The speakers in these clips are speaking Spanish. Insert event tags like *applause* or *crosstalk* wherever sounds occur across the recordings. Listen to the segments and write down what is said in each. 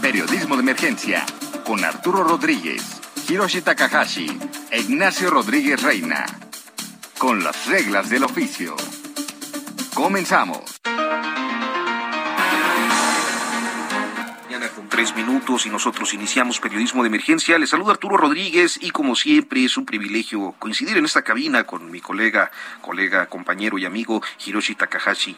Periodismo de Emergencia con Arturo Rodríguez, Hiroshi Takahashi e Ignacio Rodríguez Reina. Con las reglas del oficio. Comenzamos. Mañana con tres minutos y nosotros iniciamos periodismo de emergencia. Les saluda Arturo Rodríguez y como siempre es un privilegio coincidir en esta cabina con mi colega, colega, compañero y amigo Hiroshi Takahashi.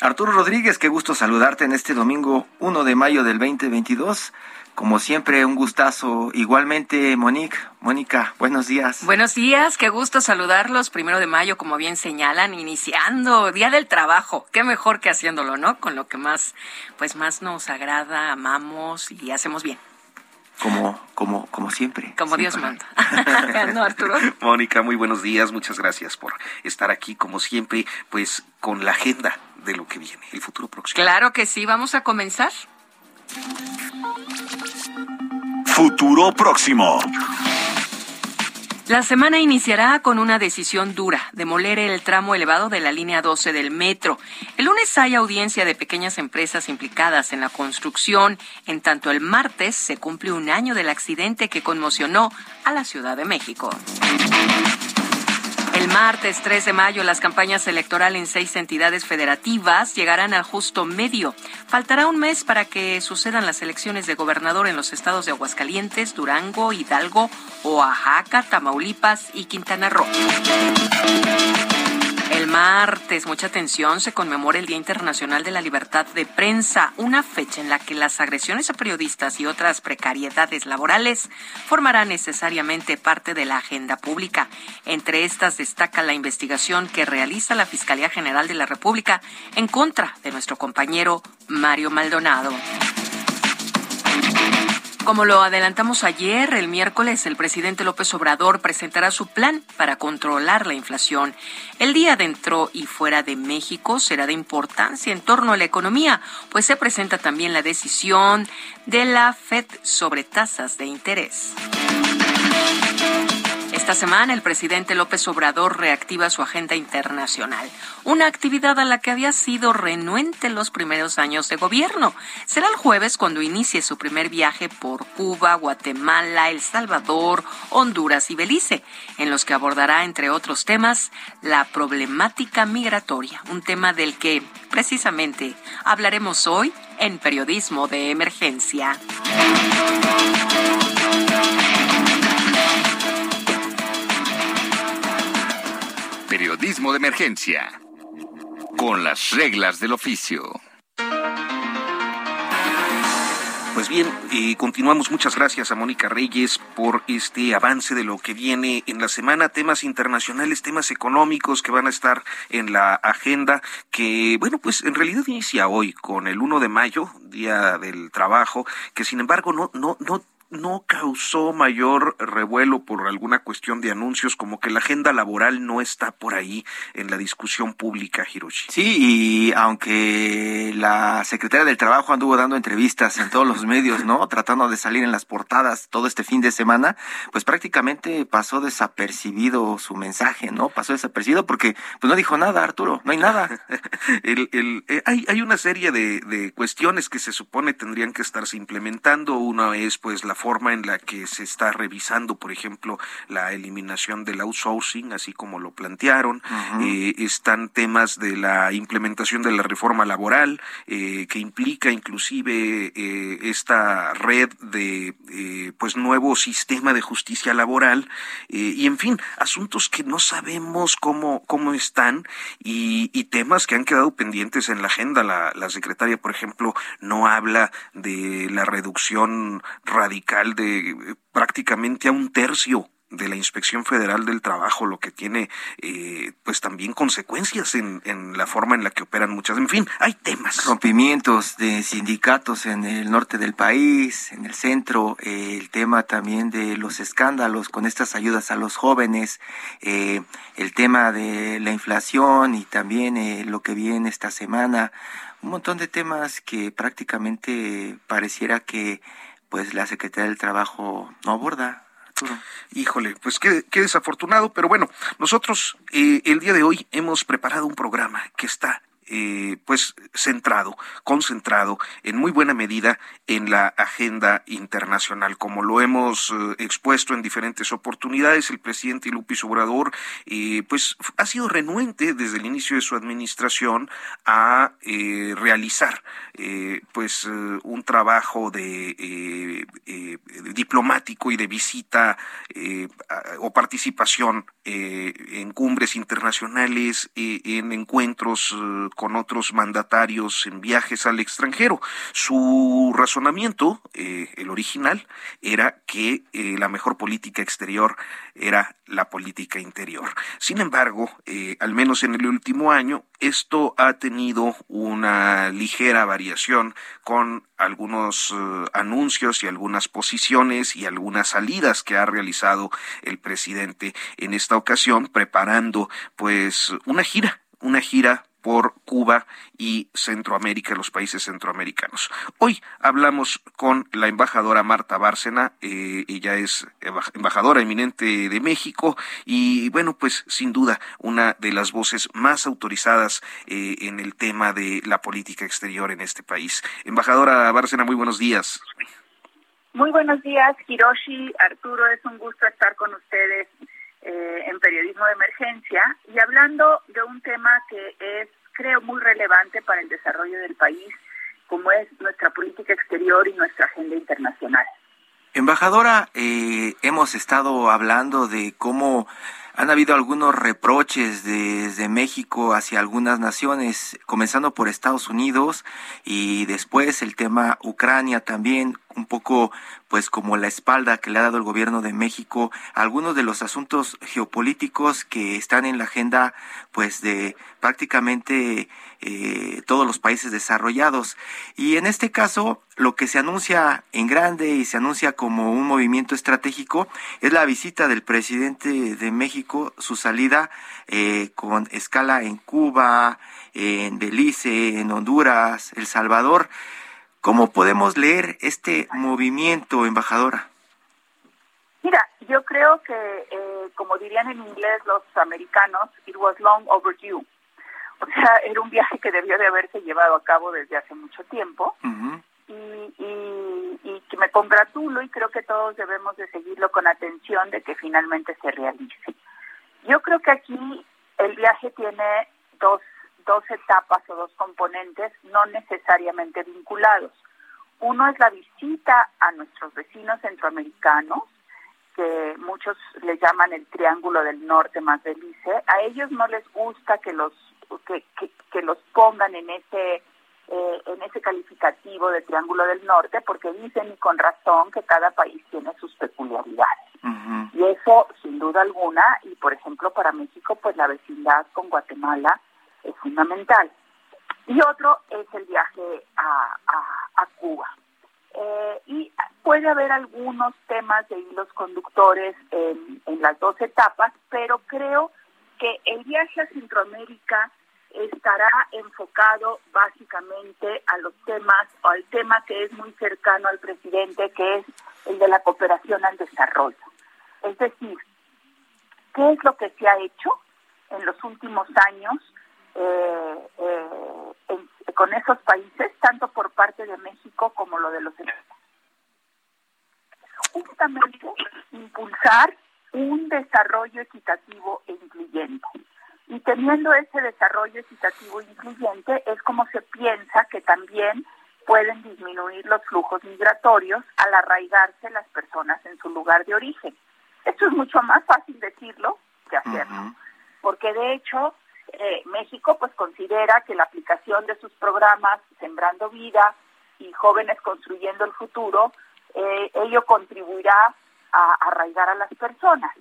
Arturo Rodríguez, qué gusto saludarte en este domingo 1 de mayo del 2022. Como siempre, un gustazo. Igualmente, Monique. Mónica, buenos días. Buenos días, qué gusto saludarlos. Primero de mayo, como bien señalan, iniciando Día del Trabajo. Qué mejor que haciéndolo, ¿no? Con lo que más, pues más nos agrada, amamos y hacemos bien. Como, como, como siempre. Como Dios manda. *laughs* no, Arturo. Mónica, muy buenos días. Muchas gracias por estar aquí, como siempre, pues con la agenda de lo que viene, el futuro próximo. Claro que sí, vamos a comenzar. Futuro próximo. La semana iniciará con una decisión dura, demoler el tramo elevado de la línea 12 del metro. El lunes hay audiencia de pequeñas empresas implicadas en la construcción, en tanto el martes se cumple un año del accidente que conmocionó a la Ciudad de México. El martes 3 de mayo las campañas electorales en seis entidades federativas llegarán al justo medio. Faltará un mes para que sucedan las elecciones de gobernador en los estados de Aguascalientes, Durango, Hidalgo, Oaxaca, Tamaulipas y Quintana Roo. El martes, mucha atención, se conmemora el Día Internacional de la Libertad de Prensa, una fecha en la que las agresiones a periodistas y otras precariedades laborales formarán necesariamente parte de la agenda pública. Entre estas destaca la investigación que realiza la Fiscalía General de la República en contra de nuestro compañero Mario Maldonado. Como lo adelantamos ayer, el miércoles el presidente López Obrador presentará su plan para controlar la inflación. El día dentro y fuera de México será de importancia en torno a la economía, pues se presenta también la decisión de la Fed sobre tasas de interés. Esta semana el presidente López Obrador reactiva su agenda internacional, una actividad a la que había sido renuente en los primeros años de gobierno. Será el jueves cuando inicie su primer viaje por Cuba, Guatemala, El Salvador, Honduras y Belice, en los que abordará, entre otros temas, la problemática migratoria, un tema del que precisamente hablaremos hoy en Periodismo de Emergencia. Periodismo de Emergencia. Con las reglas del oficio. Pues bien, eh, continuamos. Muchas gracias a Mónica Reyes por este avance de lo que viene en la semana, temas internacionales, temas económicos que van a estar en la agenda, que bueno, pues en realidad inicia hoy con el 1 de mayo, Día del Trabajo, que sin embargo no, no, no no causó mayor revuelo por alguna cuestión de anuncios, como que la agenda laboral no está por ahí en la discusión pública, Hiroshi. Sí, y aunque la secretaria del Trabajo anduvo dando entrevistas en todos los medios, ¿no? *laughs* Tratando de salir en las portadas todo este fin de semana, pues prácticamente pasó desapercibido su mensaje, ¿no? Pasó desapercibido porque pues no dijo nada, Arturo, no hay nada. *laughs* el, el, eh, hay, hay una serie de, de cuestiones que se supone tendrían que estarse implementando. Una es pues la forma en la que se está revisando, por ejemplo, la eliminación del outsourcing, así como lo plantearon. eh, están temas de la implementación de la reforma laboral, eh, que implica inclusive eh, esta red de pues nuevo sistema de justicia laboral y en fin asuntos que no sabemos cómo cómo están y, y temas que han quedado pendientes en la agenda la, la secretaria por ejemplo no habla de la reducción radical de eh, prácticamente a un tercio de la Inspección Federal del Trabajo, lo que tiene eh, pues también consecuencias en, en, la forma en la que operan muchas. En fin, hay temas. Rompimientos de sindicatos en el norte del país, en el centro, eh, el tema también de los escándalos con estas ayudas a los jóvenes, eh, el tema de la inflación y también eh, lo que viene esta semana, un montón de temas que prácticamente pareciera que pues la Secretaría del Trabajo no aborda. Híjole, pues qué, qué, desafortunado, pero bueno, nosotros eh, el día de hoy hemos preparado un programa que está eh, pues centrado, concentrado en muy buena medida en la agenda internacional. Como lo hemos eh, expuesto en diferentes oportunidades, el presidente Lupis Obrador eh, pues ha sido renuente desde el inicio de su administración a realizar pues un trabajo de diplomático y de visita o participación en cumbres internacionales, en encuentros con otros mandatarios en viajes al extranjero. Su razonamiento, eh, el original, era que eh, la mejor política exterior era la política interior. Sin embargo, eh, al menos en el último año, esto ha tenido una ligera variación con algunos anuncios y algunas posiciones y algunas salidas que ha realizado el presidente en esta ocasión, preparando pues una gira, una gira por Cuba y Centroamérica, los países centroamericanos. Hoy hablamos con la embajadora Marta Bárcena, eh, ella es embajadora eminente de México y bueno, pues sin duda una de las voces más autorizadas eh, en el tema de la política exterior en este país. Embajadora Bárcena, muy buenos días. Muy buenos días, Hiroshi, Arturo, es un gusto estar con ustedes eh, en periodismo de emergencia y hablando de un tema que es, creo, muy relevante para el desarrollo del país, como es nuestra política exterior y nuestra agenda internacional. Embajadora, eh, hemos estado hablando de cómo han habido algunos reproches desde México hacia algunas naciones, comenzando por Estados Unidos y después el tema Ucrania también, un poco pues como la espalda que le ha dado el gobierno de México a algunos de los asuntos geopolíticos que están en la agenda pues de prácticamente eh, todos los países desarrollados. Y en este caso, lo que se anuncia en grande y se anuncia como un movimiento estratégico es la visita del presidente de México, su salida eh, con escala en Cuba, en Belice, en Honduras, El Salvador. ¿Cómo podemos leer este movimiento, embajadora? Mira, yo creo que, eh, como dirían en inglés los americanos, it was long overdue. O sea, *laughs* era un viaje que debió de haberse llevado a cabo desde hace mucho tiempo. y, y, y, que me congratulo y creo que todos debemos de seguirlo con atención de que finalmente se realice. Yo creo que aquí el viaje tiene dos dos etapas o dos componentes no necesariamente vinculados. Uno es la visita a nuestros vecinos centroamericanos, que muchos le llaman el Triángulo del Norte más Belice. A ellos no les gusta que los que, que, los pongan en ese eh, en ese calificativo de Triángulo del Norte, porque dicen y con razón que cada país tiene sus peculiaridades. Y eso, sin duda alguna, y por ejemplo para México, pues la vecindad con Guatemala es fundamental. Y otro es el viaje a, a, Cuba. Eh, y puede haber algunos temas de hilos conductores en, en las dos etapas, pero creo que el viaje a Centroamérica estará enfocado básicamente a los temas o al tema que es muy cercano al presidente, que es el de la cooperación al desarrollo. Es decir, ¿qué es lo que se ha hecho en los últimos años eh, eh, con esos países, tanto por parte de México como lo de los Justamente impulsar un desarrollo equitativo e incluyente. Y teniendo ese desarrollo equitativo e incluyente es como se piensa que también pueden disminuir los flujos migratorios al arraigarse las personas en su lugar de origen. Esto es mucho más fácil decirlo que hacerlo, porque de hecho eh, México pues considera que la aplicación de sus programas Sembrando Vida y Jóvenes Construyendo el Futuro, eh, ello contribuirá a arraigar a las personas.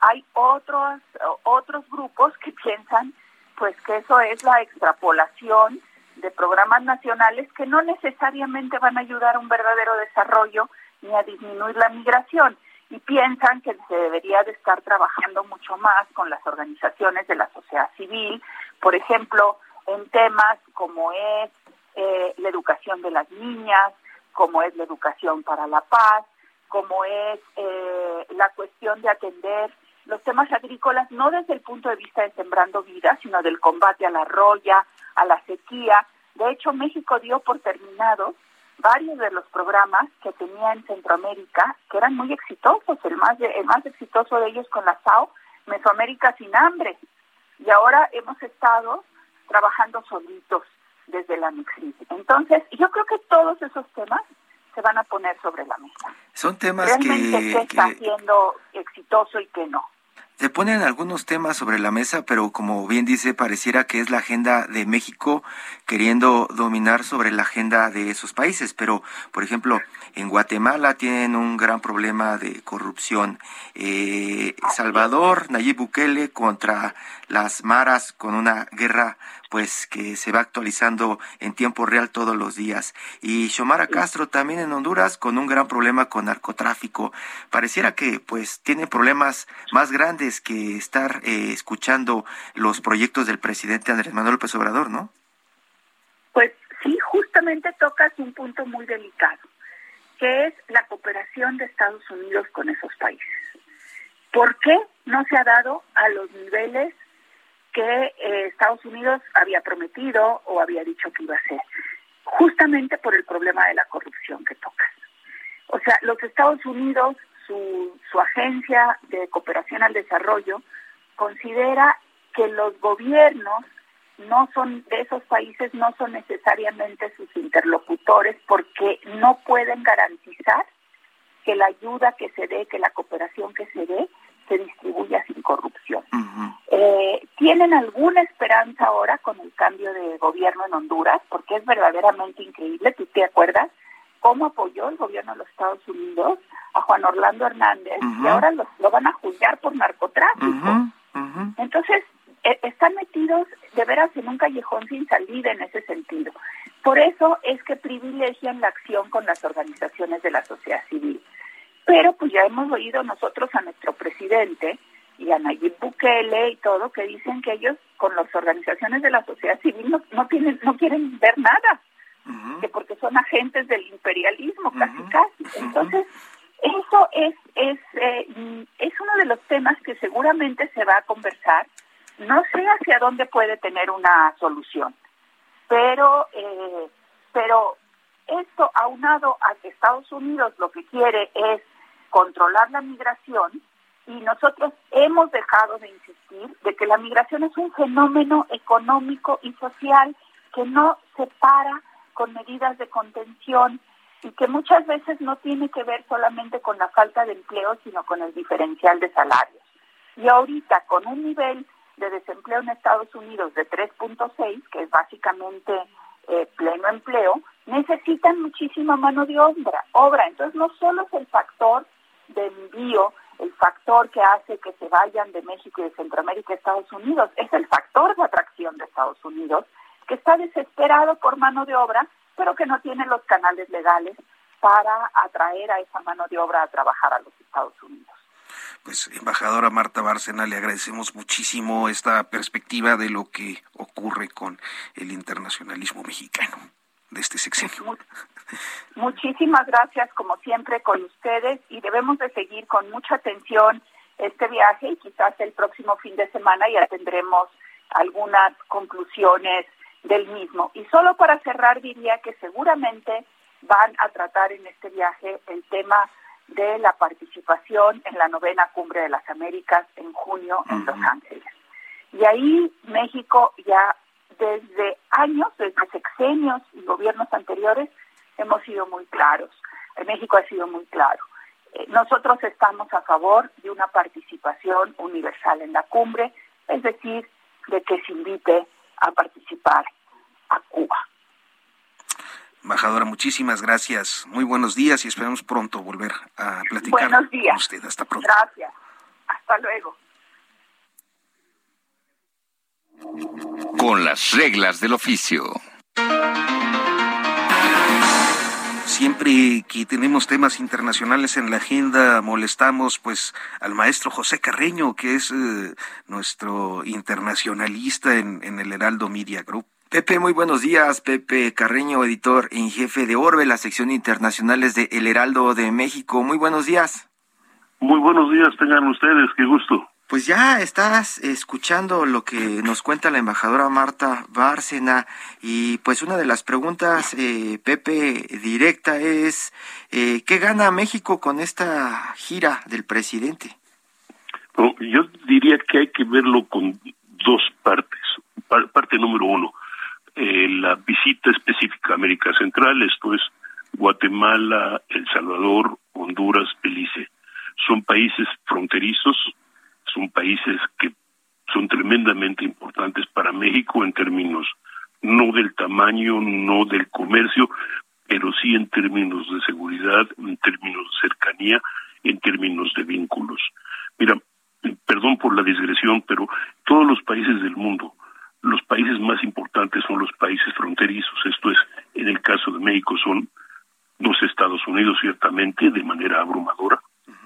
Hay otros, otros grupos que piensan pues que eso es la extrapolación de programas nacionales que no necesariamente van a ayudar a un verdadero desarrollo ni a disminuir la migración y piensan que se debería de estar trabajando mucho más con las organizaciones de la sociedad civil, por ejemplo, en temas como es eh, la educación de las niñas, como es la educación para la paz, como es eh, la cuestión de atender los temas agrícolas, no desde el punto de vista de sembrando vida, sino del combate a la roya, a la sequía. De hecho, México dio por terminado varios de los programas que tenía en Centroamérica, que eran muy exitosos, el más, el más exitoso de ellos con la FAO, Mesoamérica sin hambre. Y ahora hemos estado trabajando solitos desde la Mixid. Entonces, yo creo que todos esos temas se van a poner sobre la mesa. Son temas Realmente que, qué está siendo exitoso y qué no. Se ponen algunos temas sobre la mesa, pero como bien dice, pareciera que es la agenda de México queriendo dominar sobre la agenda de esos países. Pero, por ejemplo, en Guatemala tienen un gran problema de corrupción. Eh, Salvador, Nayib Bukele contra las maras con una guerra pues que se va actualizando en tiempo real todos los días. Y Xiomara Castro también en Honduras con un gran problema con narcotráfico. Pareciera que pues tiene problemas más grandes que estar eh, escuchando los proyectos del presidente Andrés Manuel López Obrador, ¿no? Pues sí, justamente tocas un punto muy delicado, que es la cooperación de Estados Unidos con esos países. ¿Por qué no se ha dado a los niveles que eh, Estados Unidos había prometido o había dicho que iba a hacer, justamente por el problema de la corrupción que toca. O sea, los Estados Unidos, su, su agencia de cooperación al desarrollo, considera que los gobiernos no son de esos países no son necesariamente sus interlocutores porque no pueden garantizar que la ayuda que se dé, que la cooperación que se dé, se distribuya sin corrupción. eh, ¿Tienen alguna esperanza ahora con el cambio de gobierno en Honduras? Porque es verdaderamente increíble. ¿Tú te acuerdas cómo apoyó el gobierno de los Estados Unidos a Juan Orlando Hernández y ahora lo, lo, van a juzgar por narcotráfico? Entonces, eh, están metidos de veras en un callejón sin salida en ese sentido. Por eso es que privilegian la acción con las organizaciones de la sociedad civil. Pero pues ya hemos oído nosotros a nuestro presidente y a Nayib Bukele y todo que dicen que ellos con las organizaciones de la sociedad civil no, no tienen no quieren ver nada, uh -huh. que porque son agentes del imperialismo casi uh -huh. casi. Entonces eso es es eh, es uno de los temas que seguramente se va a conversar. No sé hacia dónde puede tener una solución, pero eh, pero esto aunado a que Estados Unidos lo que quiere es controlar la migración y nosotros hemos dejado de insistir de que la migración es un fenómeno económico y social que no se para con medidas de contención y que muchas veces no tiene que ver solamente con la falta de empleo, sino con el diferencial de salarios. Y ahorita con un nivel de desempleo en Estados Unidos de 3.6, que es básicamente eh, pleno empleo, necesitan muchísima mano de obra, obra. Entonces no solo es el factor de envío, el factor que hace que se vayan de México y de Centroamérica a Estados Unidos, es el factor de atracción de Estados Unidos, que está desesperado por mano de obra, pero que no tiene los canales legales para atraer a esa mano de obra a trabajar a los Estados Unidos. Pues, embajadora Marta Bárcena, le agradecemos muchísimo esta perspectiva de lo que ocurre con el internacionalismo mexicano de este sexenio. *laughs* Muchísimas gracias, como siempre, con ustedes y debemos de seguir con mucha atención este viaje y quizás el próximo fin de semana ya tendremos algunas conclusiones del mismo. Y solo para cerrar diría que seguramente van a tratar en este viaje el tema de la participación en la novena cumbre de las Américas en junio uh -huh. en Los Ángeles. Y ahí México ya desde años, desde sexenios y gobiernos anteriores, hemos sido muy claros. México ha sido muy claro. Eh, nosotros estamos a favor de una participación universal en la cumbre, es decir, de que se invite a participar a Cuba. Embajadora, muchísimas gracias. Muy buenos días y esperamos pronto volver a platicar buenos días. con usted. Hasta pronto. Gracias. Hasta luego. Con las reglas del oficio. Siempre que tenemos temas internacionales en la agenda, molestamos pues al maestro José Carreño, que es eh, nuestro internacionalista en, en, el Heraldo Media Group. Pepe, muy buenos días. Pepe Carreño, editor en jefe de Orbe, la sección internacionales de El Heraldo de México. Muy buenos días. Muy buenos días, tengan ustedes, qué gusto. Pues ya estás escuchando lo que nos cuenta la embajadora Marta Bárcena y pues una de las preguntas, eh, Pepe, directa es, eh, ¿qué gana México con esta gira del presidente? Yo diría que hay que verlo con dos partes. Parte número uno, eh, la visita específica a América Central, esto es Guatemala, El Salvador, Honduras, Belice. Son países fronterizos son países que son tremendamente importantes para México en términos no del tamaño, no del comercio, pero sí en términos de seguridad, en términos de cercanía, en términos de vínculos. Mira, perdón por la digresión, pero todos los países del mundo, los países más importantes son los países fronterizos. Esto es, en el caso de México, son los Estados Unidos, ciertamente, de manera abrumadora,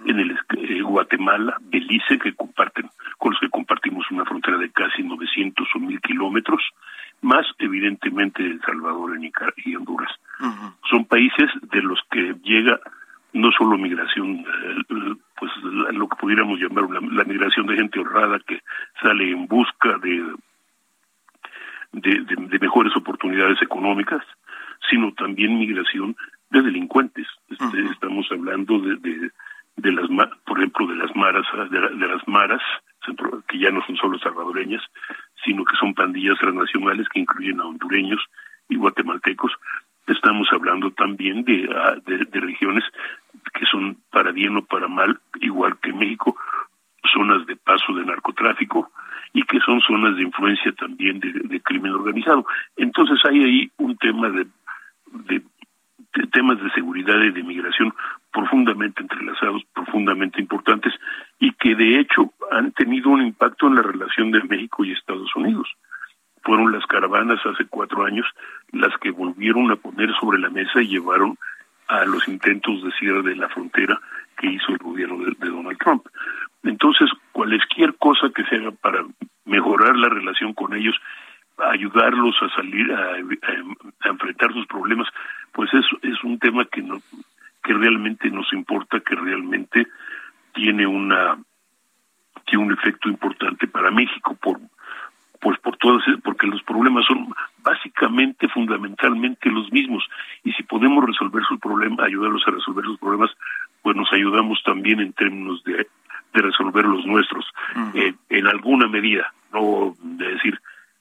en el eh, Guatemala, Belice, que comparten, con los que compartimos una frontera de casi 900 o 1000 kilómetros, más evidentemente El Salvador y Honduras. Son países de los que llega no solo migración, eh, pues lo que pudiéramos llamar la, migración de gente honrada que sale en busca de, de, mejores oportunidades económicas, sino también migración de delincuentes. Este, estamos hablando de, de las por ejemplo de las maras de, las maras que ya no son solo salvadoreñas sino que son pandillas transnacionales que incluyen a hondureños y guatemaltecos. Estamos hablando también de, ah, de, regiones que son para bien o para mal igual que México zonas de paso de narcotráfico y que son zonas de influencia también de, de crimen organizado. Entonces hay ahí un tema de, de temas de seguridad y de migración profundamente entrelazados, profundamente importantes y que de hecho han tenido un impacto en la relación de México y Estados Unidos. Fueron las caravanas hace cuatro años las que volvieron a poner sobre la mesa y llevaron a los intentos de cierre de la frontera que hizo el gobierno de, Donald Trump. Entonces, cualquier cosa que se haga para mejorar la relación con ellos, ayudarlos a salir, a, a enfrentar sus problemas, pues es, es un tema que no, que realmente nos importa, que realmente tiene una tiene un efecto importante para México por pues por todas porque los problemas son básicamente fundamentalmente los mismos. Y si podemos resolver sus problemas ayudarlos a resolver sus problemas pues nos ayudamos también en términos de, de resolver los nuestros eh, en alguna medida no de decir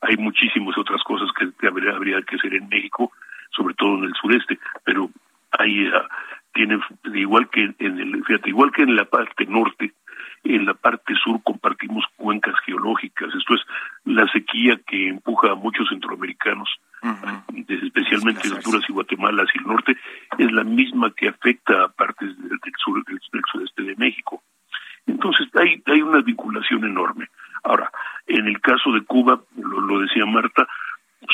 hay muchísimas otras cosas que, habría, habría que hacer en México sobre todo en el sureste pero hay uh, tiene igual que en el fíjate igual que en la parte norte en la parte sur compartimos cuencas geológicas. Esto es la sequía que empuja a muchos centroamericanos especialmente en Honduras y Guatemala hacia el norte es la misma que afecta a partes del, sur del, sudeste de México. Entonces hay hay una vinculación enorme. Ahora en el caso de Cuba lo, decía Marta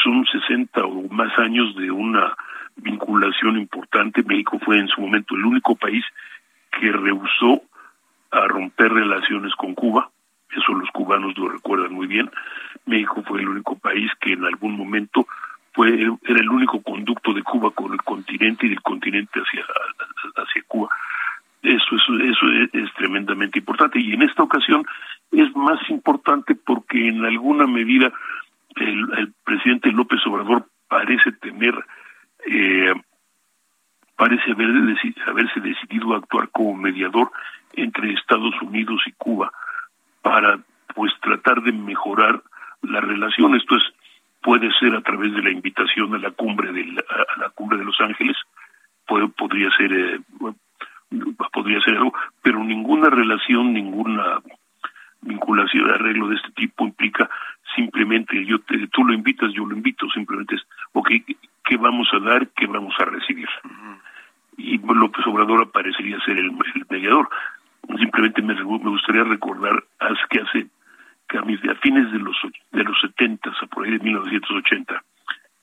son 60 o más años de una vinculación importante. México fue en su momento el único país que rehusó a romper relaciones con Cuba. Eso los cubanos lo recuerdan muy bien. México fue el único país que en algún momento fue era el único conducto de Cuba con el continente y del continente hacia hacia Cuba. Eso, eso, eso es, tremendamente importante y en esta ocasión es más importante porque en alguna medida el, presidente López Obrador parece tener eh, parece haber haberse decidido actuar como mediador entre Estados Unidos y Cuba para pues tratar de mejorar la relación. Esto es puede ser a través de la invitación a la cumbre de la, a la cumbre de Los Ángeles puede, podría ser eh, podría ser algo pero ninguna relación ninguna vinculación arreglo de este tipo implica simplemente yo tú lo invitas, yo lo invito, simplemente es, ok, ¿qué vamos a dar, qué vamos a recibir? Y López Obrador parecería ser el, mediador. Simplemente me, me gustaría recordar que hace que a, fines de los de los 70, a por ahí de 1980,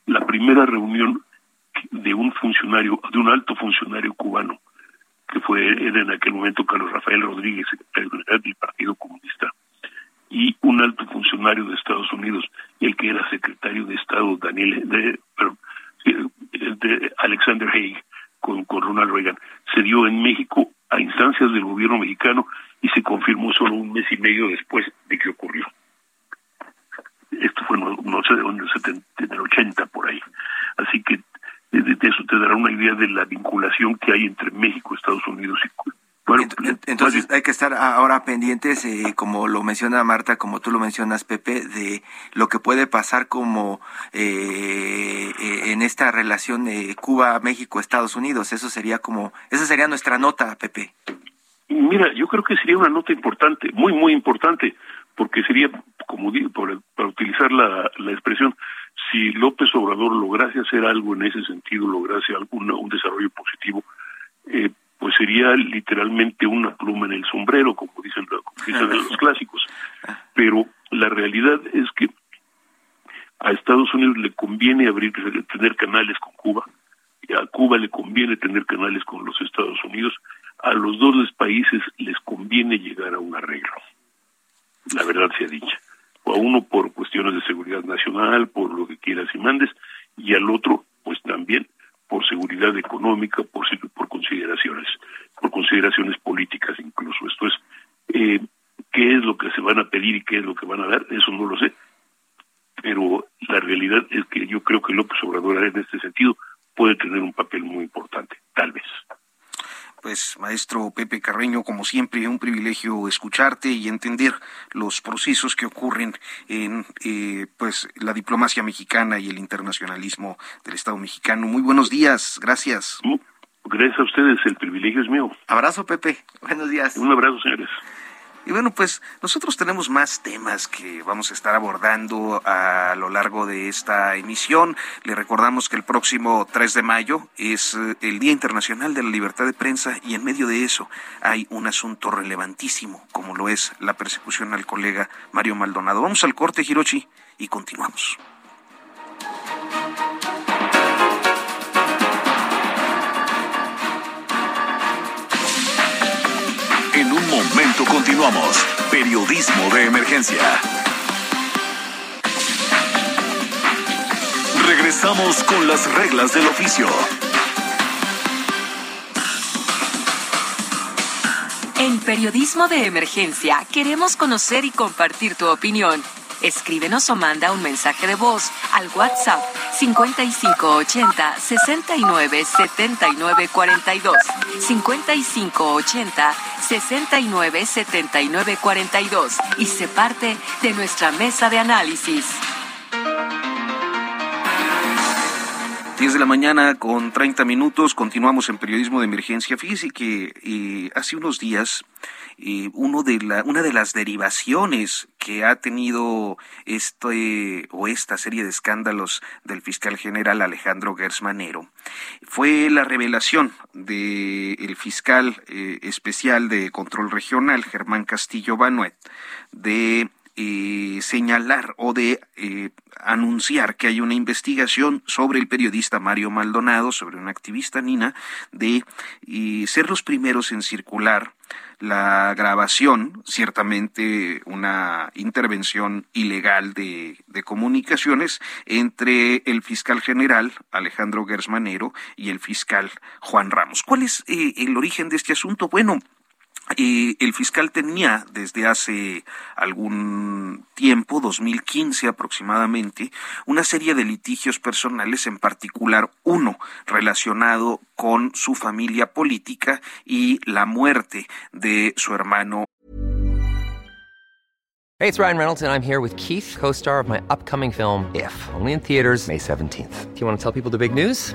la primera reunión de un funcionario, de un alto funcionario cubano, que fue en aquel momento Carlos Rafael Rodríguez, secretario general del Partido Comunista, y un alto funcionario de Estados Unidos, el que era secretario de Estado, Daniel, de, de Alexander Haig, con, con Ronald Reagan, se dio en México a instancias del gobierno mexicano y se confirmó solo un mes y medio después de que ocurrió. Esto fue, no, sé, en el 80 por ahí. Así que de, eso te dará una idea de la vinculación que hay entre México, Estados Unidos y Cuba. Entonces hay que estar ahora pendientes, eh, como lo menciona Marta, como tú lo mencionas, Pepe, de lo que puede pasar como eh, eh, en esta relación de Cuba, México, Estados Unidos. Eso sería como, esa sería nuestra nota, Pepe. Mira, yo creo que sería una nota importante, muy, muy importante, porque sería, como digo, para, utilizar la, la expresión, si López Obrador lograse hacer algo en ese sentido, lograse algún un desarrollo positivo, eh, pues sería literalmente una pluma en el sombrero, como dicen, *laughs* los clásicos. Pero la realidad es que a Estados Unidos le conviene abrir, tener canales con Cuba, a Cuba le conviene tener canales con los Estados Unidos, a los dos países les conviene llegar a un arreglo. La verdad sea dicha. A uno por cuestiones de seguridad nacional, por lo que quieras y mandes, y al otro, pues también por seguridad económica, por, por consideraciones, por consideraciones políticas incluso. Esto es, eh, ¿qué es lo que se van a pedir y qué es lo que van a dar? Eso no lo sé. Pero la realidad es que yo creo que López Obrador en este sentido puede tener un papel muy importante. Pues, maestro Pepe Carreño, como siempre, un privilegio escucharte y entender los procesos que ocurren en eh, pues la diplomacia mexicana y el internacionalismo del Estado mexicano. Muy buenos días, gracias. Gracias a ustedes, el privilegio es mío. Abrazo, Pepe. Buenos días. Un abrazo, señores. Y bueno, pues nosotros tenemos más temas que vamos a estar abordando a lo largo de esta emisión. Le recordamos que el próximo 3 de mayo es eh, el Día Internacional de la Libertad de Prensa y en medio de eso hay un asunto relevantísimo como lo es la persecución al colega Mario Maldonado. Vamos al corte, Hirochi, y continuamos. Momento continuamos. Periodismo de emergencia. Regresamos con las reglas del oficio. En Periodismo de Emergencia queremos conocer y compartir tu opinión. Escríbenos o manda un mensaje de voz al WhatsApp 5580 69 79 42 5580 69 79 42 y se parte de nuestra mesa de análisis. 10 de la mañana con 30 minutos, continuamos en periodismo de emergencia. Fíjese que eh, hace unos días uno de la, una de las derivaciones que ha tenido este o esta serie de escándalos del fiscal general Alejandro Gersmanero fue la revelación del fiscal eh, especial de control regional Germán Castillo Banuet de eh, señalar o de eh, anunciar que hay una investigación sobre el periodista Mario Maldonado, sobre una activista Nina, de ser los primeros en circular la grabación, ciertamente una intervención ilegal de, de, comunicaciones entre el fiscal general Alejandro Gersmanero y el fiscal Juan Ramos. ¿Cuál es eh, el origen de este asunto? Bueno, el fiscal tenía desde hace algún tiempo, 2015 aproximadamente, una serie de litigios personales, en particular uno relacionado con su familia política y la muerte de su hermano. Hey, it's Ryan Reynolds and I'm here with Keith, co-star of my upcoming film If, only in theaters May 17th. Do you want to tell people the big news?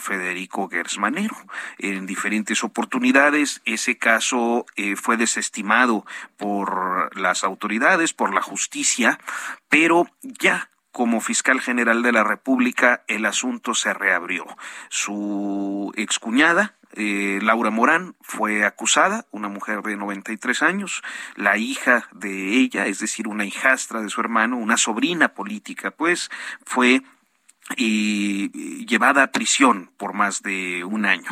Federico Gersmanero. En diferentes oportunidades, ese caso eh, fue desestimado por las autoridades, por la justicia, pero ya como fiscal general de la República, el asunto se reabrió. Su excuñada, eh, Laura Morán, fue acusada, una mujer de 93 años, la hija de ella, es decir, una hijastra de su hermano, una sobrina política, pues, fue y llevada a prisión por más de un año.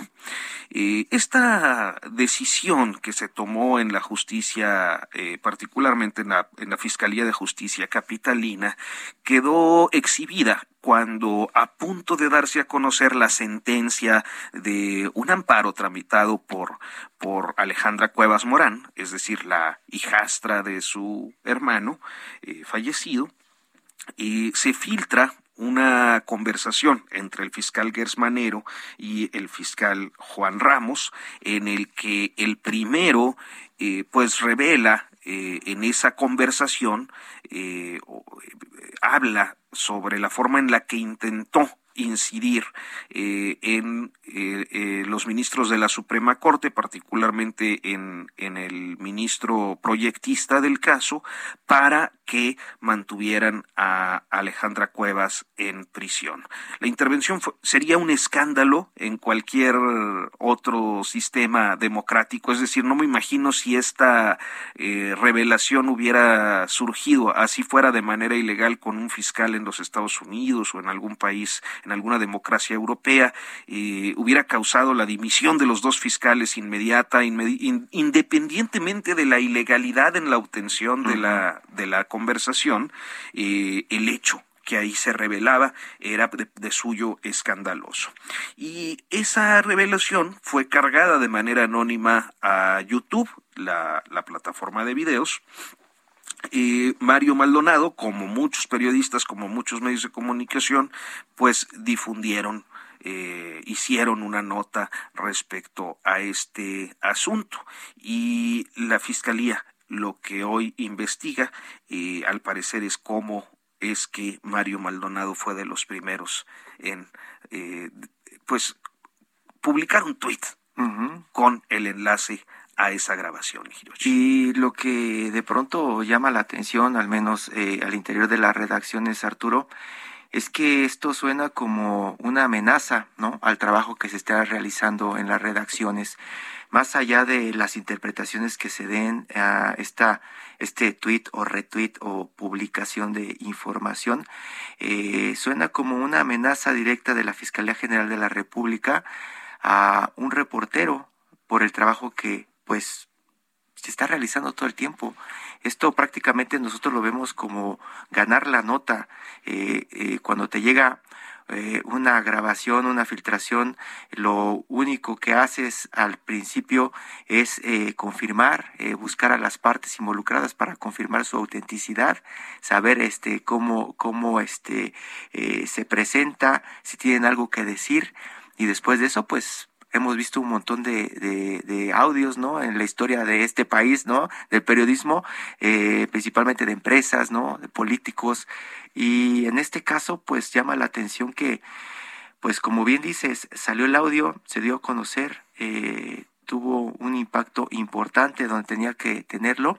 Eh, esta decisión que se tomó en la justicia, eh, particularmente en la, en la Fiscalía de Justicia Capitalina, quedó exhibida cuando a punto de darse a conocer la sentencia de un amparo tramitado por, por Alejandra Cuevas Morán, es decir, la hijastra de su hermano eh, fallecido, se filtra una conversación entre el fiscal Gersmanero y el fiscal Juan Ramos, en el que el primero eh, pues revela eh, en esa conversación, eh, habla sobre la forma en la que intentó incidir eh, en eh, eh, los ministros de la Suprema Corte, particularmente en, en, el ministro proyectista del caso, para que mantuvieran a Alejandra Cuevas en prisión. La intervención sería un escándalo en cualquier otro sistema democrático, es decir, no me imagino si esta revelación hubiera surgido así fuera de manera ilegal con un fiscal en los Estados Unidos o en algún país en alguna democracia europea, eh, hubiera causado la dimisión de los dos fiscales inmediata, independientemente de la ilegalidad en la obtención de la, de la conversación, eh, el hecho que ahí se revelaba era de, suyo escandaloso. Y esa revelación fue cargada de manera anónima a YouTube, la, la plataforma de videos, Mario Maldonado, como muchos periodistas, como muchos medios de comunicación, pues difundieron, eh, hicieron una nota respecto a este asunto. Y la Fiscalía lo que hoy investiga, eh, al parecer, es cómo es que Mario Maldonado fue de los primeros en, eh, pues, publicar un tuit con el enlace a esa grabación, Y lo que de pronto llama la atención, al menos eh, al interior de las redacciones, Arturo, es que esto suena como una amenaza, ¿no? Al trabajo que se está realizando en las redacciones, más allá de las interpretaciones que se den a esta este tweet o retweet o publicación de información, eh, suena como una amenaza directa de la Fiscalía General de la República a un reportero por el trabajo que pues se está realizando todo el tiempo. Esto prácticamente nosotros lo vemos como ganar la nota. Eh, eh, cuando te llega eh, una grabación, una filtración, lo único que haces al principio es confirmar, buscar a las partes involucradas para confirmar su autenticidad, saber este cómo cómo este se presenta, si tienen algo que decir y después de eso pues hemos visto un montón de, audios, ¿no? En la historia de este país, ¿no? Del periodismo, eh, principalmente de empresas, ¿no? De políticos. Y en este caso, pues llama la atención que, pues como bien dices, salió el audio, se dio a conocer, eh, tuvo un impacto importante donde tenía que tenerlo.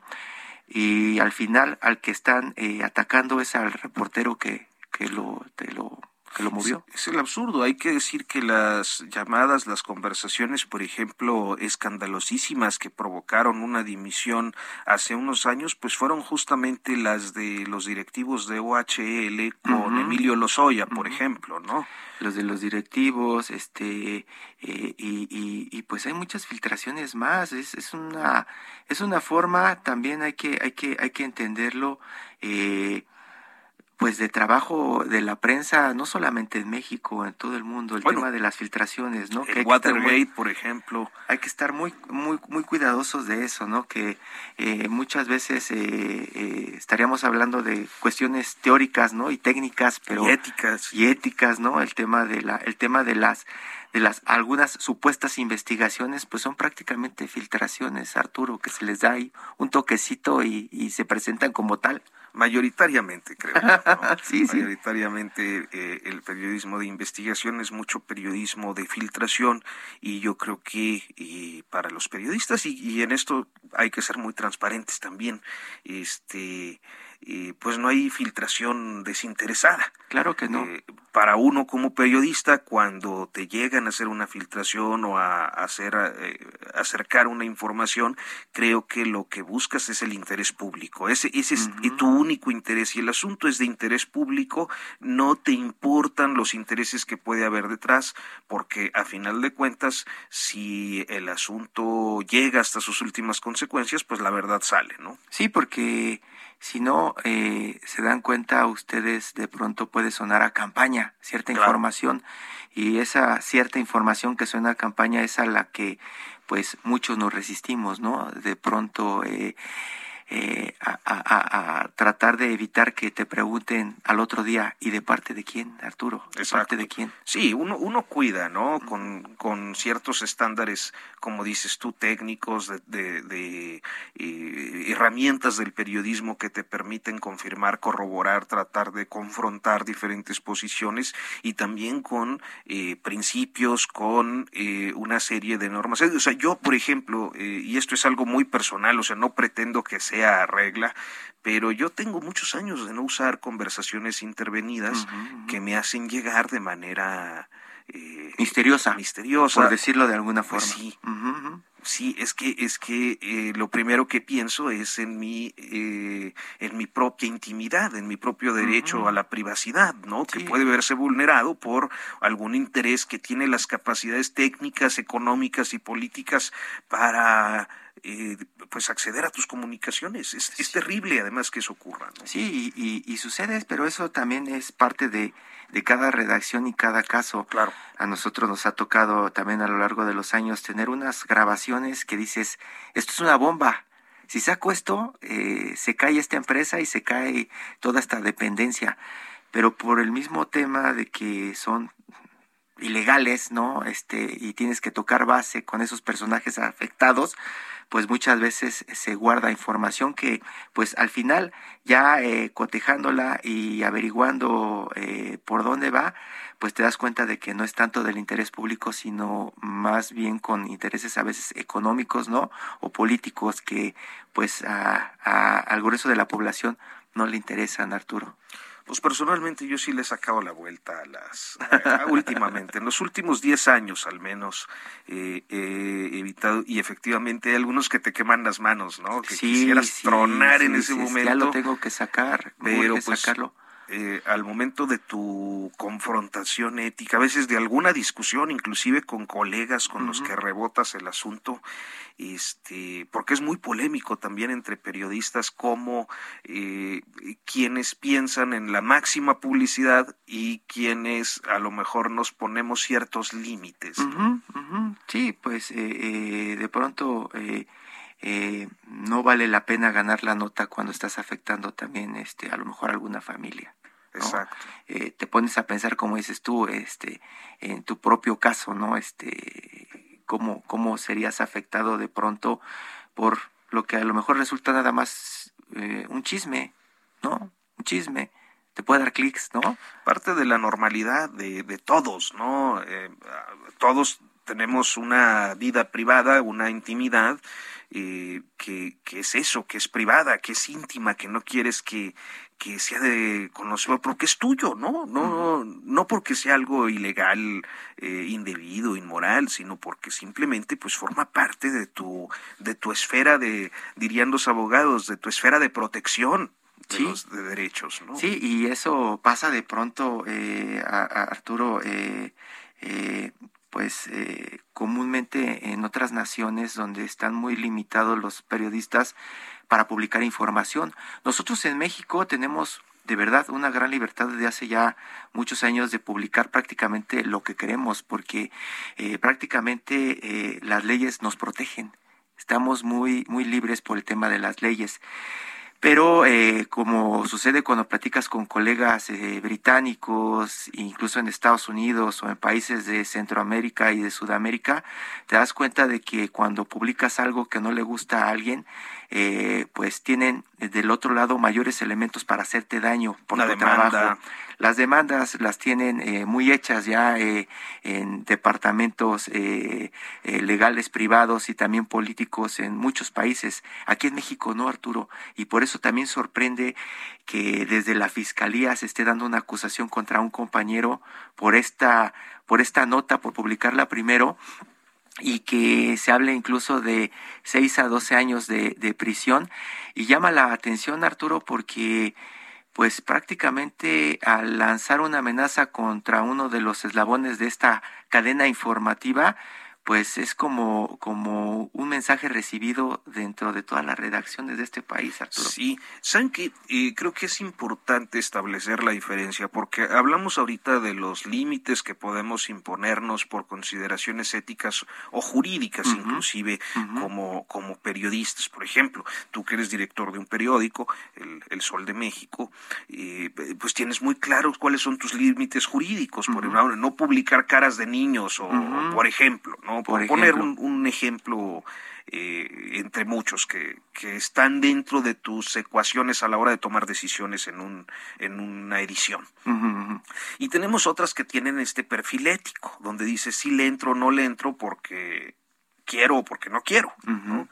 Y al final, al que están eh, atacando es al reportero que, que lo, te lo que lo movió. Es, el absurdo. Hay que decir que las llamadas, las conversaciones, por ejemplo, escandalosísimas que provocaron una dimisión hace unos años, pues fueron justamente las de los directivos de OHL con Emilio Lozoya, por ejemplo, ¿no? Los de los directivos, este, eh, y, y, y, pues hay muchas filtraciones más. Es, es una, es una forma, también hay que, hay que, hay que entenderlo. Eh, pues de trabajo de la prensa, no solamente en México, en todo el mundo, el tema de las filtraciones, ¿no? que Watergate, por ejemplo. Hay que estar muy, muy, muy cuidadosos de eso, ¿no? Que eh, muchas veces eh, eh, estaríamos hablando de cuestiones teóricas, ¿no? Y técnicas, pero y éticas, y éticas, ¿no? El tema de la, el tema de las de las algunas supuestas investigaciones, pues son prácticamente filtraciones, Arturo, que se les da ahí un toquecito y, y se presentan como tal mayoritariamente creo. *laughs* sí, mayoritariamente eh, el periodismo de investigación es mucho periodismo de filtración y yo creo que eh, para los periodistas y, y, en esto hay que ser muy transparentes también, este pues no hay filtración desinteresada. Claro que no. Eh, para uno como periodista, cuando te llegan a hacer una filtración o a, hacer eh, acercar una información, creo que lo que buscas es el interés público. Ese, ese es tu único interés. Y el asunto es de interés público, no te importan los intereses que puede haber detrás, porque a final de cuentas, si el asunto llega hasta sus últimas consecuencias, pues la verdad sale, ¿no? Sí, porque si no eh, se dan cuenta ustedes, de pronto puede sonar a campaña cierta información y esa cierta información que suena a campaña es a la que pues muchos nos resistimos, ¿no? De pronto eh, eh, a, a, tratar de evitar que te pregunten al otro día, ¿y de parte de quién, Arturo? ¿De parte de quién? Sí, uno, uno cuida, ¿no? Con, con ciertos estándares, como dices tú, técnicos, de, de, eh, herramientas del periodismo que te permiten confirmar, corroborar, tratar de confrontar diferentes posiciones y también con eh, principios, con una serie de normas. O sea, yo, por ejemplo, y esto es algo muy personal, o sea, no pretendo que sea regla, pero yo tengo muchos años de no usar conversaciones intervenidas que me hacen llegar de manera eh, misteriosa, misteriosa, por decirlo de alguna pues forma. sí. Sí, es que es que eh, lo primero que pienso es en mi eh, en mi propia intimidad, en mi propio derecho a la privacidad, ¿no? Que puede verse vulnerado por algún interés que tiene las capacidades técnicas, económicas y políticas para eh, pues acceder a tus comunicaciones. Es, terrible además que eso ocurra. Sí, y, sucede, pero eso también es parte de, de cada redacción y cada caso. Claro. A nosotros nos ha tocado también a lo largo de los años tener unas grabaciones que dices, esto es una bomba. Si saco esto, eh, se cae esta empresa y se cae toda esta dependencia. Pero por el mismo tema de que son ilegales, ¿no? Este, y tienes que tocar base con esos personajes afectados, pues muchas veces se guarda información que pues al final ya eh, cotejándola y averiguando eh, por dónde va, pues te das cuenta de que no es tanto del interés público, sino más bien con intereses a veces económicos, ¿no? O políticos que pues a, al grueso de la población no le interesan, Arturo. Pues personalmente yo sí le he sacado la vuelta a las, últimamente, en los últimos 10 años al menos, eh, he evitado, y efectivamente hay algunos que te queman las manos, ¿no? Que quisieras tronar en ese momento. Ya lo tengo que sacar, pero que pues, sacarlo. Eh, al momento de tu confrontación ética, a veces de alguna discusión, inclusive con colegas con los que rebotas el asunto, este, porque es muy polémico también entre periodistas como eh, quienes piensan en la máxima publicidad y quienes a lo mejor nos ponemos ciertos límites. Sí, pues eh, de pronto no vale la pena ganar la nota cuando estás afectando también este a lo mejor alguna familia Exacto. Eh, te pones a pensar, como dices tú, este, en tu propio caso, ¿no? Este, cómo, cómo serías afectado de pronto por lo que a lo mejor resulta nada más eh, un chisme, ¿no? Un chisme. Te puede dar clics, ¿no? Parte de la normalidad de, de todos, ¿no? Eh, todos tenemos una vida privada, una intimidad, eh, que, que, es eso, que es privada, que es íntima, que no quieres que, que sea de conocido porque es tuyo, ¿no? No, no porque sea algo ilegal, eh, indebido, inmoral, sino porque simplemente pues forma parte de tu, de tu esfera de, dirían los abogados, de tu esfera de protección. De, los, de derechos, ¿no? Sí, y eso pasa de pronto, eh, a, Arturo, eh, pues eh, comúnmente en otras naciones donde están muy limitados los periodistas para publicar información. Nosotros en México tenemos de verdad una gran libertad desde hace ya muchos años de publicar prácticamente lo que queremos, porque eh, prácticamente eh, las leyes nos protegen. Estamos muy, muy libres por el tema de las leyes. Pero eh, como sucede cuando platicas con colegas eh, británicos, incluso en Estados Unidos o en países de Centroamérica y de Sudamérica, te das cuenta de que cuando publicas algo que no le gusta a alguien, eh, pues tienen del otro lado mayores elementos para hacerte daño por La tu demanda. trabajo. Las demandas las tienen eh, muy hechas ya eh, en departamentos eh, eh, legales privados y también políticos en muchos países. Aquí en México no, Arturo. Y por eso también sorprende que desde la fiscalía se esté dando una acusación contra un compañero por esta por esta nota, por publicarla primero y que se hable incluso de 6 a 12 años de, de prisión. Y llama la atención, Arturo, porque pues prácticamente al lanzar una amenaza contra uno de los eslabones de esta cadena informativa, pues es como, como un mensaje recibido dentro de todas las redacciones de este país, Arturo. Sí, saben que eh, creo que es importante establecer la diferencia porque hablamos ahorita de los límites que podemos imponernos por consideraciones éticas o jurídicas, inclusive como, como periodistas. Por ejemplo, tú que eres director de un periódico, el, el Sol de México, eh, pues tienes muy claros cuáles son tus límites jurídicos. Por ejemplo, no publicar caras de niños o, por ejemplo, ¿no? Por Por poner un, un ejemplo eh, entre muchos que, que están dentro de tus ecuaciones a la hora de tomar decisiones en, un, en una edición. Y tenemos otras que tienen este perfil ético, donde dice si le entro o no le entro porque quiero o porque no quiero. ¿no?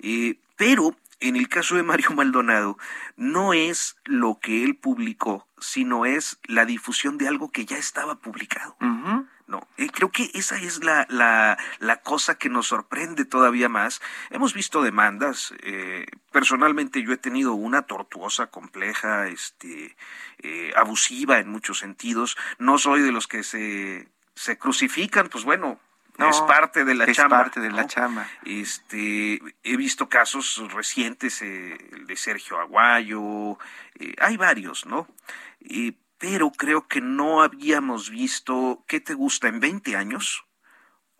Eh, pero en el caso de Mario Maldonado, no es lo que él publicó, sino es la difusión de algo que ya estaba publicado. Ujú. No, creo que esa es la, la, la cosa que nos sorprende todavía más. Hemos visto demandas. eh, personalmente yo he tenido una tortuosa, compleja, este, eh, abusiva en muchos sentidos. No soy de los que se, se crucifican, pues bueno. No, es parte de la es chamba. parte de la chamba. Este, he visto casos recientes, eh, el de Sergio Aguayo, eh, hay varios, ¿no? Eh, pero creo que no habíamos visto, ¿qué te gusta? En 20 años,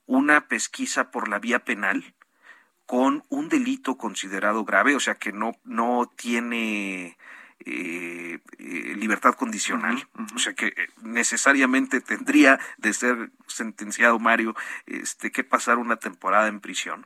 una pesquisa por la vía penal con un delito considerado grave, o sea que no, no tiene eh, eh, libertad condicional, o sea que eh, necesariamente tendría de ser sentenciado Mario este, que pasar una temporada en prisión.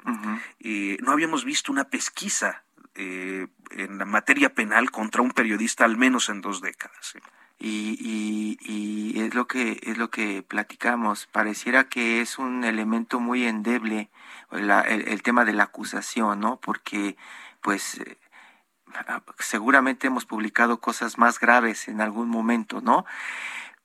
Eh, no habíamos visto una pesquisa en la materia penal contra un periodista al menos en dos décadas. Y, y, y es lo que es lo que platicamos. Pareciera que es un elemento muy endeble la- el, el tema de la acusación no porque pues seguramente hemos publicado cosas más graves en algún momento no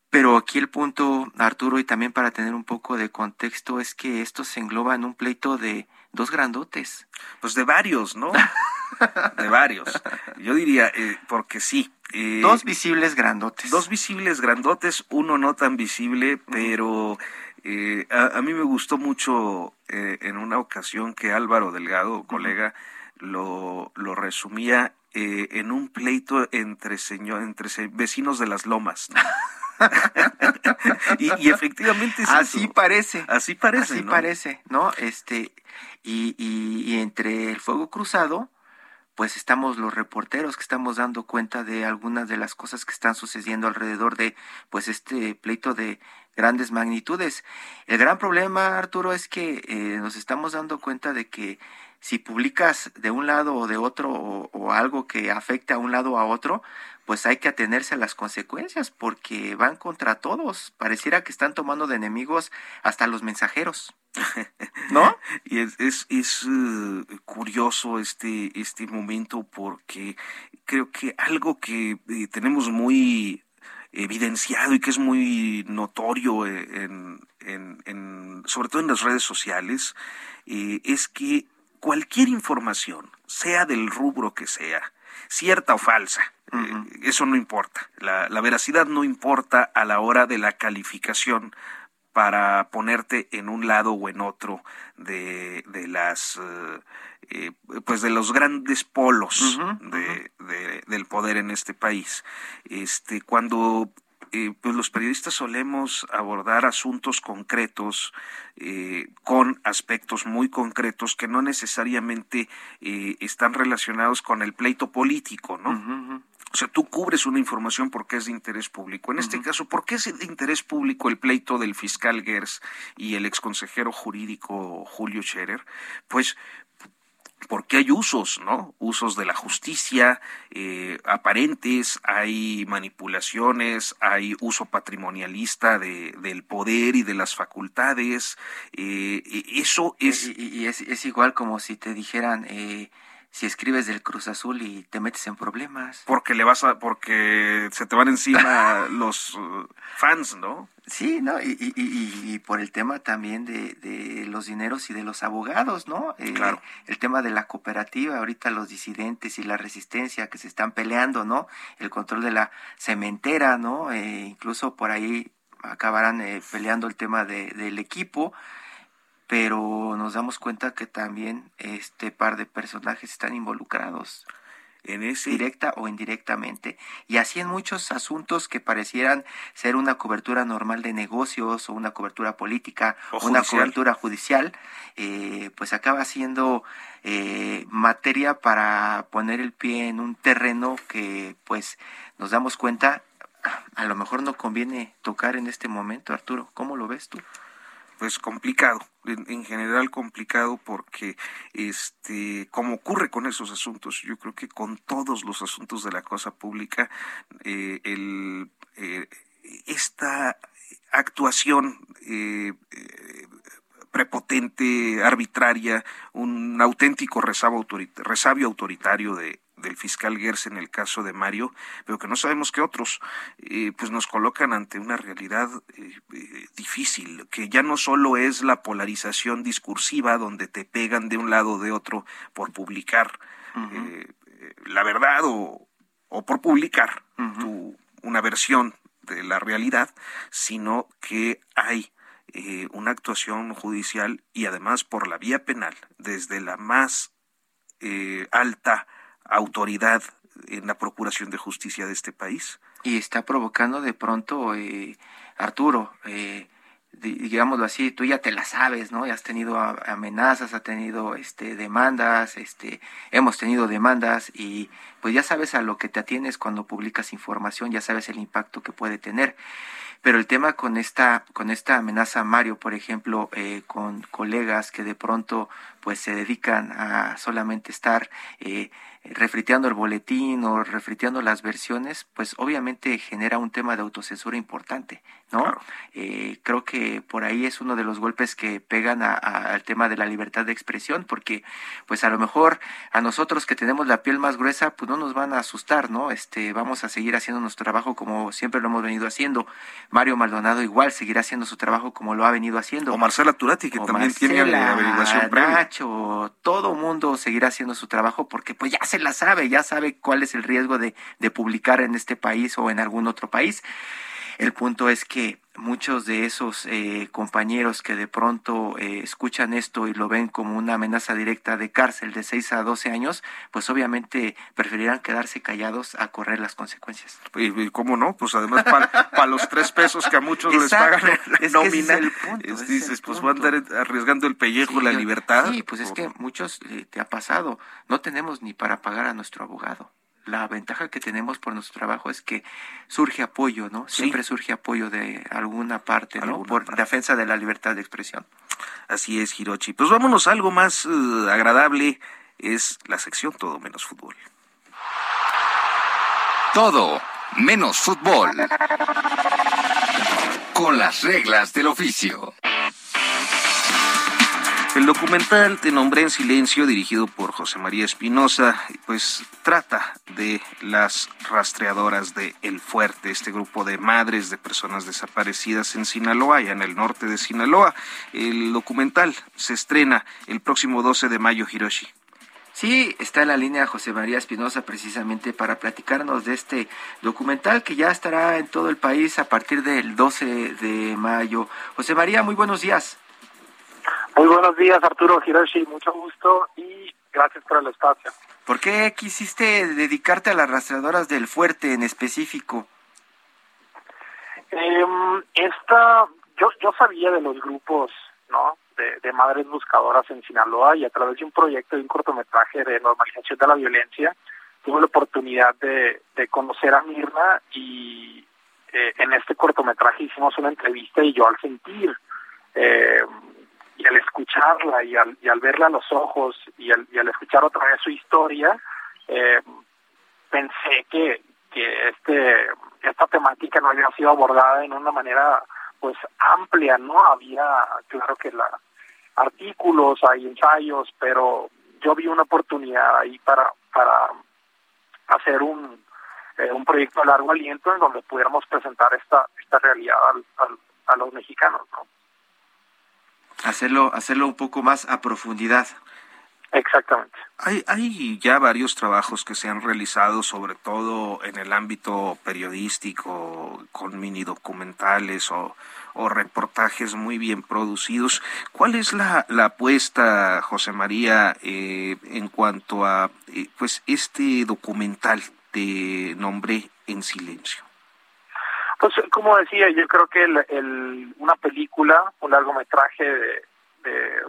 pero aquí el punto Arturo y también para tener un poco de contexto es que esto se engloba en un pleito de dos grandotes. Pues de varios, ¿no? *laughs* *laughs* de varios. Yo diría, eh, porque sí. eh, dos visibles grandotes Dos visibles grandotes, uno no tan visible, pero eh, a, a mí me gustó mucho en una ocasión que Álvaro Delgado, colega, lo, lo resumía eh, en un pleito entre, señor, entre se- vecinos de las lomas. ¿no? *laughs* y, y efectivamente es así eso. parece Así parece, Así ¿no? parece, ¿no? Este, y, y, y entre el fuego cruzado, pues estamos los reporteros que estamos dando cuenta de algunas de las cosas que están sucediendo alrededor de, pues, este pleito de grandes magnitudes. El gran problema, Arturo, es que eh, nos estamos dando cuenta de que si publicas de un lado o de otro o, o algo que afecte a un lado o a otro, pues hay que atenerse a las consecuencias porque van contra todos. Pareciera que están tomando de enemigos hasta los mensajeros. *laughs* ¿No? *laughs* Y es, es, eh, curioso este, este momento porque creo que algo que eh, tenemos muy evidenciado y que es muy notorio eh, en, en- en- sobre todo en las redes sociales, eh, es que cualquier información, sea del rubro que sea, cierta o falsa, eh, eso no importa. La, la veracidad no importa a la hora de la calificación para ponerte en un lado o en otro de, de las eh, pues de los grandes polos de, del poder en este país. Este, cuando eh, pues los periodistas solemos abordar asuntos concretos eh, con aspectos muy concretos que no necesariamente están relacionados con el pleito político, ¿no? O sea, tú cubres una información porque es de interés público. En este caso, ¿por qué es de interés público el pleito del fiscal Gers y el exconsejero jurídico Julio Scherer? Pues porque hay usos, ¿no? Usos de la justicia eh, aparentes, hay manipulaciones, hay uso patrimonialista de, del poder y de las facultades. Eh, eso es... Y, es, es, igual como si te dijeran... Eh si escribes del Cruz Azul y te metes en problemas. Porque le vas a, porque se te van encima *laughs* los uh, fans, ¿no? Sí, ¿no? Y, y, y, por el tema también de, de, los dineros y de los abogados, ¿no? Eh, claro. El tema de la cooperativa, ahorita los disidentes y la resistencia que se están peleando, ¿no? El control de la cementera, ¿no? Eh, incluso por ahí acabarán eh, peleando el tema de, del equipo pero nos damos cuenta que también este par de personajes están involucrados en ese directa o indirectamente y así en muchos asuntos que parecieran ser una cobertura normal de negocios o una cobertura política o una cobertura judicial eh, pues acaba siendo eh, materia para poner el pie en un terreno que pues nos damos cuenta a lo mejor no conviene tocar en este momento Arturo. Cómo lo ves tú pues complicado, en, general complicado porque este como ocurre con esos asuntos, yo creo que con todos los asuntos de la cosa pública eh, el, eh, esta actuación eh, prepotente, arbitraria, un auténtico resabio autoritario de, del fiscal Gers en el caso de Mario, pero que no sabemos que otros, eh, pues nos colocan ante una realidad eh, eh, difícil, que ya no solo es la polarización discursiva donde te pegan de un lado o de otro por publicar la verdad o, o por publicar una versión de la realidad, sino que hay una actuación judicial y además por la vía penal, desde la más alta autoridad en la procuración de justicia de este país. Y está provocando de pronto, eh, Arturo, eh, digámoslo así, tú ya te la sabes, ¿no? Ya has tenido amenazas, has tenido este, demandas, este, hemos tenido demandas y pues ya sabes a lo que te atienes cuando publicas información, ya sabes el impacto que puede tener. Pero el tema con esta, con esta amenaza, Mario, por ejemplo, eh, con colegas que de pronto pues se dedican a solamente estar eh, refriteando el boletín o refriteando las versiones, pues obviamente genera un tema de autocensura importante, ¿no? Eh, creo que por ahí es uno de los golpes que pegan al tema de la libertad de expresión, porque pues a lo mejor a nosotros que tenemos la piel más gruesa, pues no nos van a asustar, ¿no? Este, vamos a seguir haciendo nuestro trabajo como siempre lo hemos venido haciendo. Mario Maldonado igual seguirá haciendo su trabajo como lo ha venido haciendo. O Marcela Turati, que también tiene la averiguación previa todo mundo seguirá haciendo su trabajo porque pues ya se la sabe, ya sabe cuál es el riesgo de, publicar en este país o en algún otro país. El punto es que muchos de esos eh, compañeros que de pronto eh, escuchan esto y lo ven como una amenaza directa de cárcel de 6 a 12 años, pues obviamente preferirán quedarse callados a correr las consecuencias. ¿Y, cómo no? Pues además para los tres pesos que a muchos les pagan es nómina, el dices, pues van a andar arriesgando el pellejo, la libertad. Sí, pues es que muchos eh, te ha pasado, no tenemos ni para pagar a nuestro abogado la ventaja que tenemos por nuestro trabajo es que surge apoyo, ¿no? Siempre surge apoyo de alguna parte, ¿no? por defensa de la libertad de expresión. Así es, Hirochi. Pues vámonos a algo más eh, agradable, es la sección Todo menos fútbol. Todo menos fútbol. Con las reglas del oficio. El documental Te nombré en silencio, dirigido por José María Espinosa, pues trata de las rastreadoras de El Fuerte, este grupo de madres de personas desaparecidas en Sinaloa, y en el norte de Sinaloa. El documental se estrena el próximo 12 de mayo, Hiroshi. Sí, está en la línea José María Espinosa precisamente para platicarnos de este documental que ya estará en todo el país a partir del 12 de mayo. José María, muy buenos días. Muy buenos días, Arturo Hiroshi, mucho gusto y gracias por el espacio. ¿Por qué quisiste dedicarte a las rastreadoras del fuerte en específico? Eh, esta, yo, yo sabía de los grupos, ¿no? de, madres buscadoras en Sinaloa y a través de un proyecto de un cortometraje de normalización de la violencia tuve la oportunidad de, conocer a Mirna y eh, en este cortometraje hicimos una entrevista y yo al sentir eh, y al escucharla y al, y al verla a los ojos y al, y al escuchar otra vez su historia eh, pensé que, que este esta temática no había sido abordada en una manera pues amplia, ¿no? Había, claro que la, artículos, hay ensayos, pero yo vi una oportunidad ahí para, para hacer un, eh, un proyecto a largo aliento en donde pudiéramos presentar esta, esta realidad al, a los mexicanos. ¿no? Hacerlo, hacerlo un poco más a profundidad. Exactamente. Hay, hay ya varios trabajos que se han realizado, sobre todo en el ámbito periodístico, con mini documentales o, o reportajes muy bien producidos. ¿Cuál es la, la apuesta, José María, eh, en cuanto a eh, pues este documental de Nombre en Silencio? Pues como decía, yo creo que el, una película, un largometraje de, de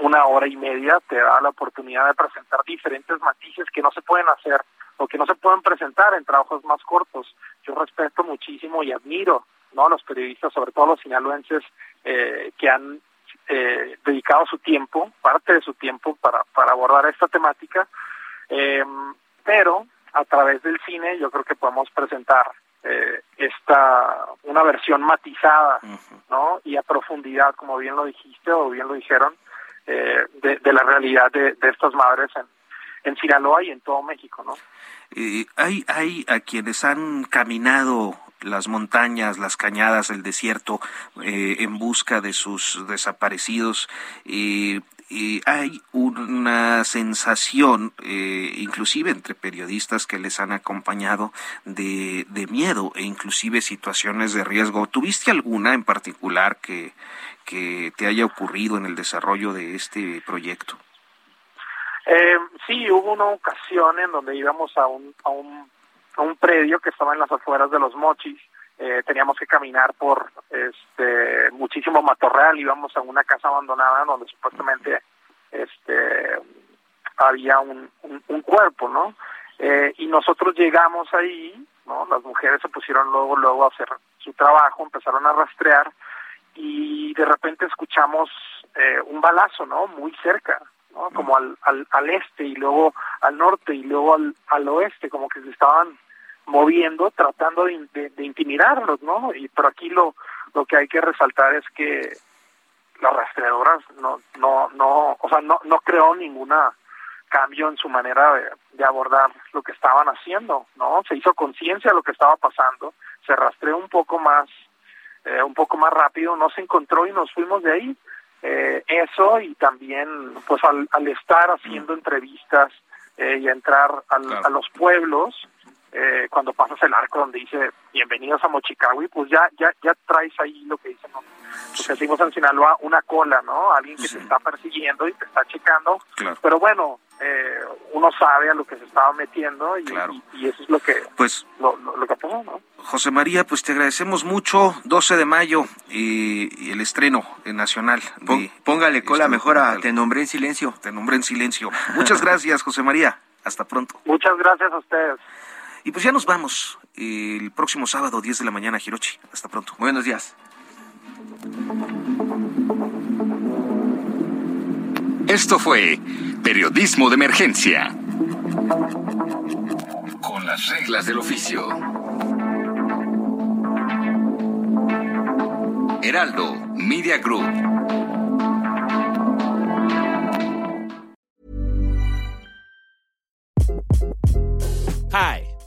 una hora y media te da la oportunidad de presentar diferentes matices que no se pueden hacer o que no se pueden presentar en trabajos más cortos. Yo respeto muchísimo y admiro no los periodistas, sobre todo los sinaloenses, eh, que han eh, dedicado su tiempo, parte de su tiempo, para, para abordar esta temática. Eh, pero a través del cine yo creo que podemos presentar eh, esta una versión matizada, ¿no? Y a profundidad, como bien lo dijiste o bien lo dijeron, eh, de, de, la realidad de, de estas madres en, en Sinaloa y en todo México, ¿no? Eh, hay, hay a quienes han caminado las montañas, las cañadas, el desierto, eh, en busca de sus desaparecidos. Eh, hay una sensación, eh, inclusive entre periodistas que les han acompañado, de, de, miedo e inclusive situaciones de riesgo. ¿Tuviste alguna en particular que, que te haya ocurrido en el desarrollo de este proyecto? Eh, sí, hubo una ocasión en donde íbamos a un, a un un predio que estaba en las afueras de los Mochis. Eh, teníamos que caminar por este muchísimo matorral, íbamos a una casa abandonada donde supuestamente este había un, cuerpo, ¿no? Eh, y nosotros llegamos ahí, ¿no? Las mujeres se pusieron luego, luego a hacer su trabajo, empezaron a rastrear y de repente escuchamos eh, un balazo, ¿no? Muy cerca, ¿no? Como al, al, al este y luego al norte y luego al oeste, como que se estaban moviendo, tratando de, de, intimidarlos, ¿no? Y pero aquí lo lo que hay que resaltar es que las rastreadoras no no no, o sea, no no creó ninguna cambio en su manera de, de abordar lo que estaban haciendo, ¿no? Se hizo conciencia de lo que estaba pasando, se rastreó un poco más eh, un poco más rápido, no se encontró y nos fuimos de ahí. Eh, eso y también pues al, al estar haciendo entrevistas eh, y entrar al, a los pueblos eh, cuando pasas el arco donde dice bienvenidos a Mochicawi, pues ya ya ya traes ahí lo que dicen, decimos en Sinaloa, una cola, ¿no? Alguien que te está persiguiendo y te está checando. Pero bueno, eh, uno sabe a lo que se estaba metiendo y, y, eso es lo que, pues, lo, lo, que pasó, ¿no? José María, pues te agradecemos mucho. 12 de mayo y, el estreno nacional. póngale cola mejor a Te nombré en silencio. Te nombré en silencio. Muchas *laughs* gracias, José María. Hasta pronto. Muchas gracias a ustedes. Y pues ya nos vamos el próximo sábado, 10 de la mañana, Hirochi. Hasta pronto. Buenos días. Esto fue Periodismo de Emergencia. Con las reglas del oficio. Heraldo Media Group. Hi.